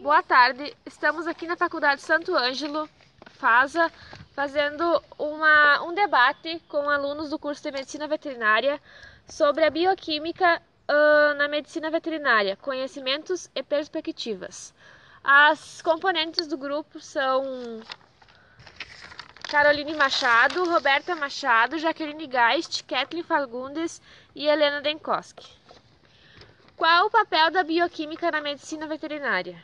Boa tarde, estamos aqui na Faculdade Santo Ângelo, FASA, fazendo uma, um debate com alunos do curso de Medicina Veterinária sobre a bioquímica uh, na medicina veterinária, conhecimentos e perspectivas. As componentes do grupo são Caroline Machado, Roberta Machado, Jaqueline Geist, Kathleen Fagundes e Helena Denkoski. Qual o papel da bioquímica na medicina veterinária?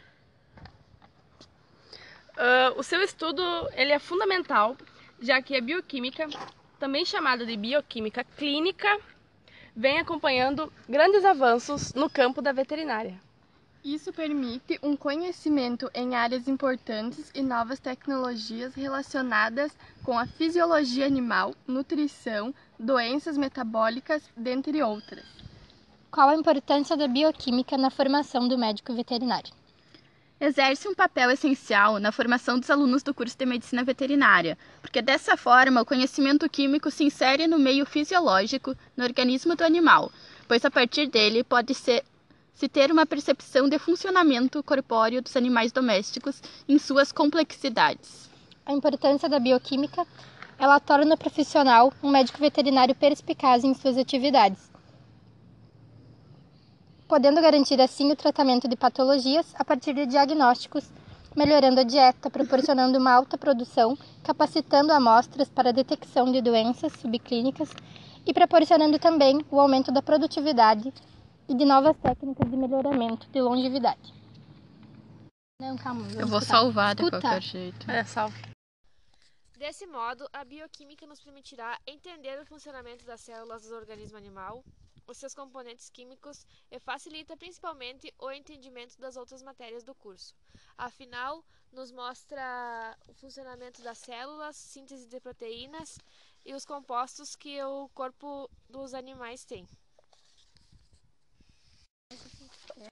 Uh, o seu estudo ele é fundamental, já que a bioquímica, também chamada de bioquímica clínica, vem acompanhando grandes avanços no campo da veterinária. Isso permite um conhecimento em áreas importantes e novas tecnologias relacionadas com a fisiologia animal, nutrição, doenças metabólicas, dentre outras. Qual a importância da bioquímica na formação do médico veterinário? Exerce um papel essencial na formação dos alunos do curso de medicina veterinária, porque dessa forma o conhecimento químico se insere no meio fisiológico, no organismo do animal, pois a partir dele pode ser se ter uma percepção de funcionamento corpóreo dos animais domésticos em suas complexidades. A importância da bioquímica ela torna o profissional um médico veterinário perspicaz em suas atividades, podendo garantir assim o tratamento de patologias a partir de diagnósticos, melhorando a dieta, proporcionando uma alta produção, capacitando amostras para a detecção de doenças subclínicas e proporcionando também o aumento da produtividade e de novas técnicas de melhoramento de longevidade. Não, calma. Eu vou salvar de qualquer jeito. É, salve. Desse modo, a bioquímica nos permitirá entender o funcionamento das células do organismo animal, os seus componentes químicos e facilita principalmente o entendimento das outras matérias do curso. Afinal, nos mostra o funcionamento das células, síntese de proteínas e os compostos que o corpo dos animais tem.